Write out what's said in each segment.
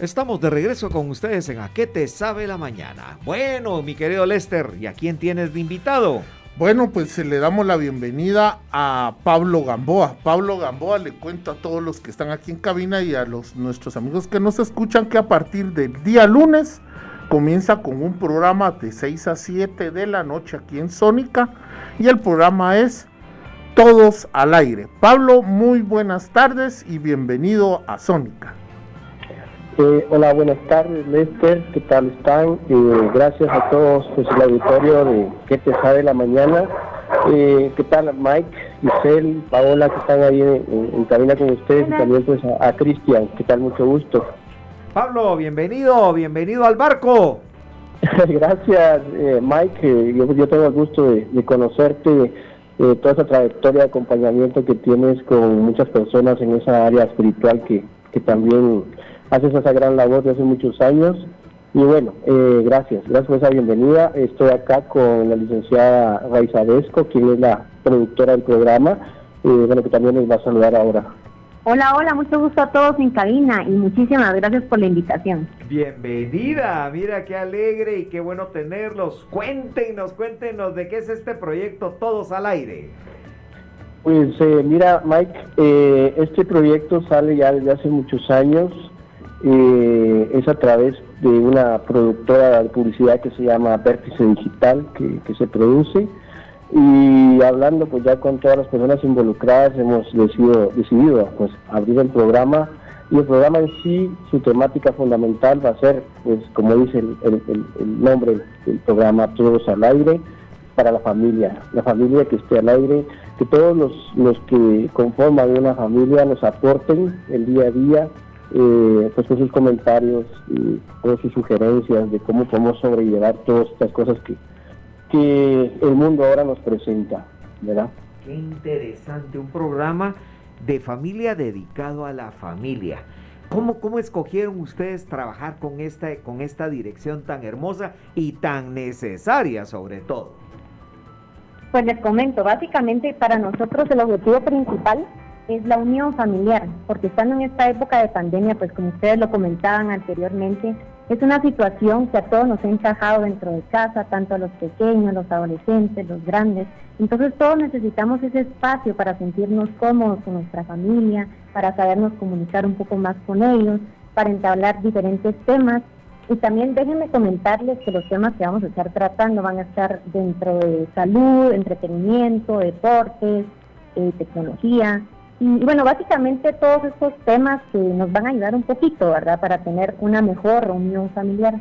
Estamos de regreso con ustedes en A qué te sabe la mañana. Bueno, mi querido Lester, ¿y a quién tienes de invitado? Bueno, pues le damos la bienvenida a Pablo Gamboa. Pablo Gamboa le cuento a todos los que están aquí en cabina y a los nuestros amigos que nos escuchan que a partir del día lunes comienza con un programa de 6 a 7 de la noche aquí en Sónica y el programa es Todos al aire. Pablo, muy buenas tardes y bienvenido a Sónica. Eh, hola, buenas tardes, Lester. ¿Qué tal están? Eh, gracias a todos pues, el auditorio de ¿Qué te sabe la mañana? Eh, ¿Qué tal, Mike, Giselle, Paola, que están ahí en, cabina con ustedes? Y también pues a, Cristian. ¿Qué tal? Mucho gusto. Pablo, bienvenido, bienvenido al barco. gracias, Mike. Yo, yo, tengo el gusto de, de conocerte. toda esa trayectoria de acompañamiento que tienes con muchas personas en esa área espiritual que, que también haces esa gran labor de hace muchos años. Y bueno, eh, gracias, gracias por esa bienvenida. Estoy acá con la licenciada Raiza Vesco, quien es la productora del programa, eh, bueno, que también nos va a saludar ahora. Hola, hola, mucho gusto a todos en cabina y muchísimas gracias por la invitación. Bienvenida, mira qué alegre y qué bueno tenerlos. Cuéntenos, cuéntenos de qué es este proyecto Todos al Aire. Pues eh, mira, Mike, eh, este proyecto sale ya desde hace muchos años eh, es a través de una productora de publicidad que se llama Vértice Digital que, se produce. Y hablando pues ya con todas las personas involucradas hemos decidido, decidido pues abrir el programa. Y el programa en sí, su temática fundamental va a ser, pues como dice el, nombre del programa, Todos al Aire, para la familia, la familia que esté al aire, que todos los, los que conforman una familia nos aporten el día a día eh, pues con sus comentarios y con sus sugerencias de cómo podemos sobrellevar todas estas cosas que, que el mundo ahora nos presenta, ¿verdad? Qué interesante, un programa de familia dedicado a la familia. ¿Cómo, ¿Cómo escogieron ustedes trabajar con esta, con esta dirección tan hermosa y tan necesaria sobre todo? Pues les comento, básicamente para nosotros el objetivo principal es la unión familiar, porque estando en esta época de pandemia, pues como ustedes lo comentaban anteriormente, es una situación que a todos nos ha encajado dentro de casa, tanto a los pequeños, los adolescentes, los grandes. Entonces todos necesitamos ese espacio para sentirnos cómodos con nuestra familia, para sabernos comunicar un poco más con ellos, para entablar diferentes temas. Y también déjenme comentarles que los temas que vamos a estar tratando van a estar dentro de salud, entretenimiento, deportes, eh, tecnología, y bueno, básicamente todos estos temas que nos van a ayudar un poquito, ¿verdad? Para tener una mejor reunión familiar.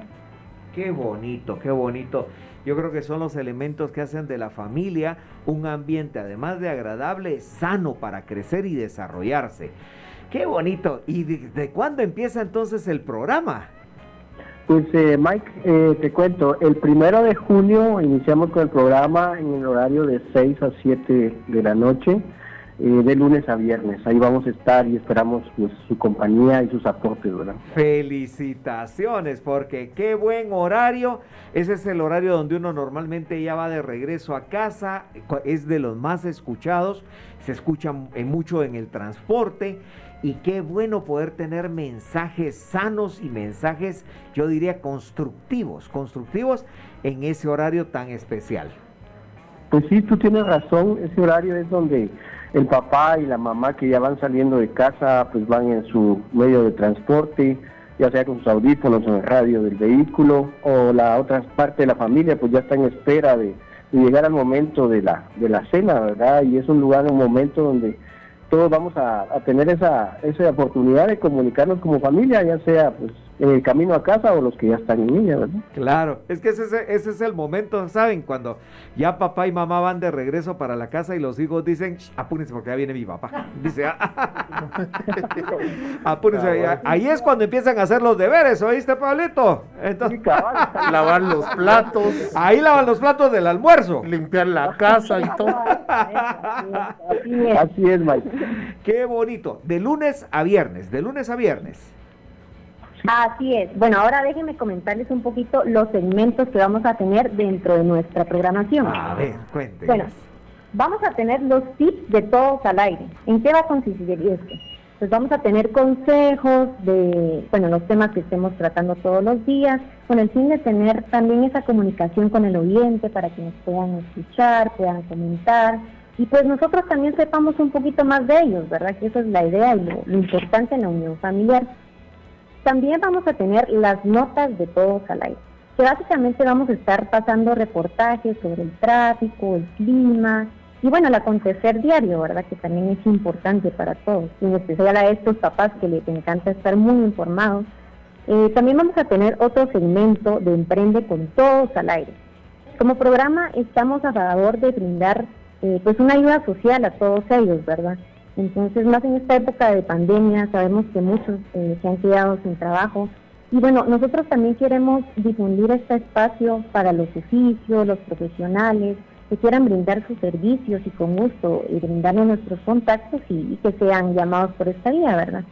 Qué bonito, qué bonito. Yo creo que son los elementos que hacen de la familia un ambiente, además de agradable, sano para crecer y desarrollarse. Qué bonito. ¿Y de, cuándo empieza entonces el programa? Pues eh, Mike, eh, te cuento, el primero de junio iniciamos con el programa en el horario de 6 a 7 de la noche. Eh, de lunes a viernes. Ahí vamos a estar y esperamos pues, su compañía y sus aportes, ¿verdad? Felicitaciones, porque qué buen horario. Ese es el horario donde uno normalmente ya va de regreso a casa. Es de los más escuchados. Se escucha mucho en el transporte. Y qué bueno poder tener mensajes sanos y mensajes, yo diría, constructivos, constructivos en ese horario tan especial. Pues sí, tú tienes razón, ese horario es donde el papá y la mamá que ya van saliendo de casa, pues van en su medio de transporte, ya sea con sus audífonos o en el radio del vehículo, o la otra parte de la familia, pues ya está en espera de, llegar al momento de la, de la cena, ¿verdad? Y es un lugar, un momento donde todos vamos a, tener esa, esa oportunidad de comunicarnos como familia, ya sea pues en el camino a casa o los que ya están en ella, ¿verdad? Claro, es que ese, ese es el momento, ¿saben? Cuando ya papá y mamá van de regreso para la casa y los hijos dicen, apúrense porque ya viene mi papá. Dice, ah, apúrense. Ah, ahí es cuando empiezan a hacer los deberes, ¿oíste, Pablito? Entonces, lavar los platos. Ahí lavan los platos del almuerzo. Limpiar la casa y todo. Así es, Así es Mike. Qué bonito. De lunes a viernes, de lunes a viernes. Así es. Bueno, ahora déjenme comentarles un poquito los segmentos que vamos a tener dentro de nuestra programación. A ver, cuéntenos. Bueno, vamos a tener los tips de todos al aire. ¿En qué va a consistir esto? pues vamos a tener consejos de, bueno, los temas que estemos tratando todos los días, con el fin de tener también esa comunicación con el oyente para que nos puedan escuchar, puedan comentar, y pues nosotros también sepamos un poquito más de ellos, ¿verdad? Que esa es la idea y lo, importante en la unión familiar. También vamos a tener las notas de todos al aire, que básicamente vamos a estar pasando reportajes sobre el tráfico, el clima, y bueno, el acontecer diario, ¿verdad? Que también es importante para todos, en especial a estos papás que les encanta estar muy informados. Eh, también vamos a tener otro segmento de Emprende con Todos al aire. Como programa estamos a favor de brindar eh, pues una ayuda social a todos ellos, ¿verdad? Entonces, más en esta época de pandemia, sabemos que muchos eh, se han quedado sin trabajo. Y bueno, nosotros también queremos difundir este espacio para los oficios, los profesionales, que quieran brindar sus servicios y con gusto y brindarnos nuestros contactos y, que sean llamados por esta vía, ¿verdad?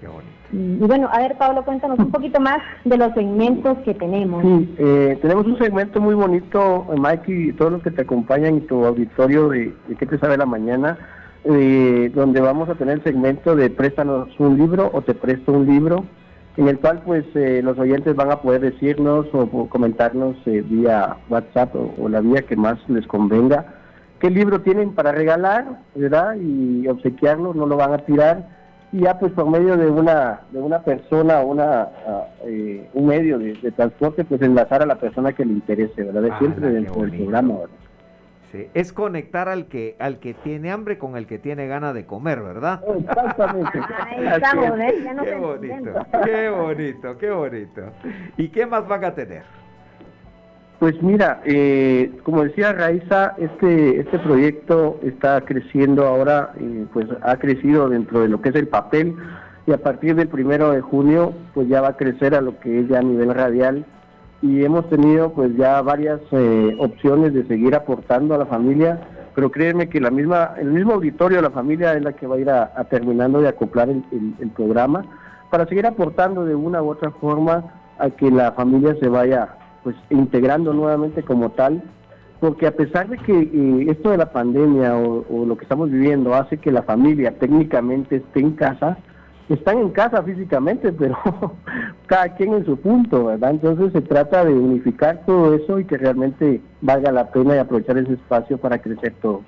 Qué bonito. Y, bueno, a ver, Pablo, cuéntanos un poquito más de los segmentos que tenemos. Sí, eh, tenemos un segmento muy bonito, Mike, y todos los que te acompañan y tu auditorio de, de ¿Qué te sabe la mañana? Eh, donde vamos a tener el segmento de préstanos un libro o te presto un libro en el cual pues eh, los oyentes van a poder decirnos o, comentarnos eh, vía WhatsApp o, la vía que más les convenga qué libro tienen para regalar, ¿verdad? Y obsequiarlo, no lo van a tirar y ya pues por medio de una de una persona o una ah, un medio de, transporte pues enlazar a la persona que le interese, ¿verdad? De ah, siempre dentro del programa, ¿verdad? Es conectar al que al que tiene hambre con el que tiene ganas de comer, ¿verdad? Exactamente. qué bonito, qué bonito, qué bonito. ¿Y qué más van a tener? Pues mira, eh, como decía Raiza, este este proyecto está creciendo ahora, eh, pues ha crecido dentro de lo que es el papel y a partir del primero de junio, pues ya va a crecer a lo que es ya a nivel radial y hemos tenido pues ya varias eh, opciones de seguir aportando a la familia, pero créeme que la misma, el mismo auditorio de la familia es la que va a ir a, terminando de acoplar el, programa para seguir aportando de una u otra forma a que la familia se vaya pues integrando nuevamente como tal, porque a pesar de que eh, esto de la pandemia o lo que estamos viviendo hace que la familia técnicamente esté en casa, están en casa físicamente, pero cada quien en su punto, ¿verdad? Entonces se trata de unificar todo eso y que realmente valga la pena y aprovechar ese espacio para crecer todos.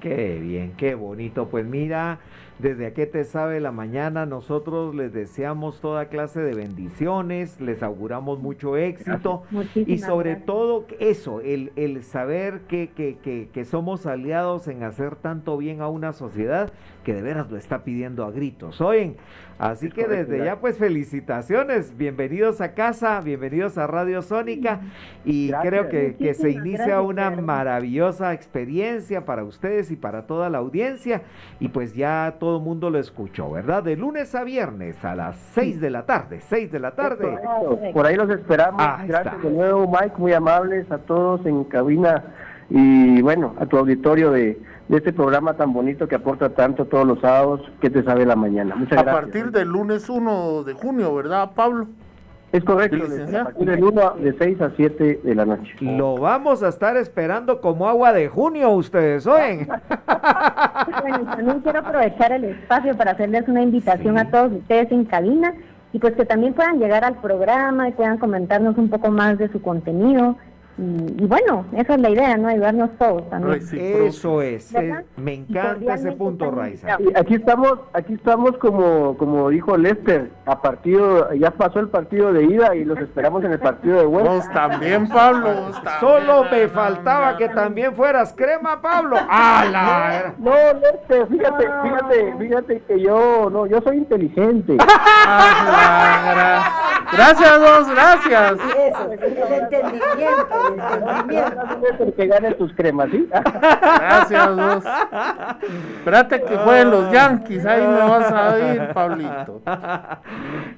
Qué bien, qué bonito. Pues mira, desde aquí te sabe la mañana, nosotros les deseamos toda clase de bendiciones, les auguramos mucho éxito y sobre todo eso, el, el saber que, que, que, que, somos aliados en hacer tanto bien a una sociedad que de veras lo está pidiendo a gritos. Oyen, Así que desde ya pues felicitaciones, bienvenidos a casa, bienvenidos a Radio Sónica y creo que, que se inicia una maravillosa experiencia para ustedes y para toda la audiencia y pues ya todo el mundo lo escuchó, ¿verdad? De lunes a viernes a las 6 de la tarde, 6 de la tarde. Por ahí los esperamos. Gracias de nuevo Mike, muy amables a todos en cabina y bueno, a tu auditorio de de este programa tan bonito que aporta tanto todos los sábados, que te sabe la mañana. Muchas a gracias. A partir del lunes 1 de junio, ¿verdad, Pablo? Es correcto, a partir del 1 de 6 a 7 de la noche. Lo vamos a estar esperando como agua de junio, ustedes oyen. bueno, también quiero aprovechar el espacio para hacerles una invitación a todos ustedes en cabina y pues que también puedan llegar al programa y puedan comentarnos un poco más de su contenido y, bueno, esa es la idea, ¿no? Ayudarnos todos también. Eso es, me encanta ese punto, Raiza. Aquí estamos, aquí estamos como, como dijo Lester, a partido, ya pasó el partido de ida y los esperamos en el partido de vuelta. también, Pablo. Solo me faltaba que también fueras crema, Pablo. ¡Hala! No, Lester, fíjate, fíjate, fíjate que yo, no, yo soy inteligente. gracias, dos, gracias. Eso, el entendimiento que gane tus cremas, ¿sí? Gracias, vos. Espérate que jueguen los Yankees, ahí me vas a ir, Pablito.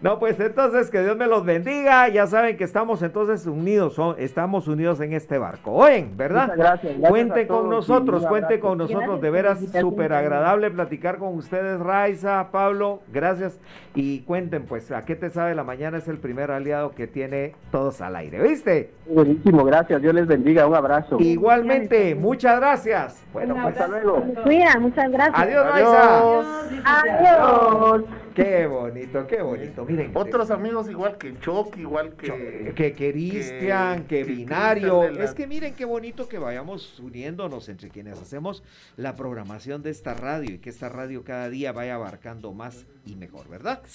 No, pues entonces que Dios me los bendiga. Ya saben que estamos entonces unidos, estamos unidos en este barco. Oyen, ¿verdad? gracias. cuente con nosotros, cuente con nosotros. De veras, súper agradable platicar con ustedes, Raiza, Pablo. Gracias. Y cuenten, pues, ¿a qué te sabe la mañana? Es el primer aliado que tiene todos al aire, ¿viste? Buenísimo, gracias. Dios les bendiga. Un abrazo. Igualmente, muchas gracias. Bueno, pues, hasta luego. Cuida, muchas gracias. Adiós, Raiza. Adiós. Qué bonito, qué bonito. Miren. Otros amigos igual que Choc, igual que... Que Cristian, que, Binario. Es que miren qué bonito que vayamos uniéndonos entre quienes hacemos la programación de esta radio y que esta radio cada día vaya abarcando más y mejor, ¿verdad?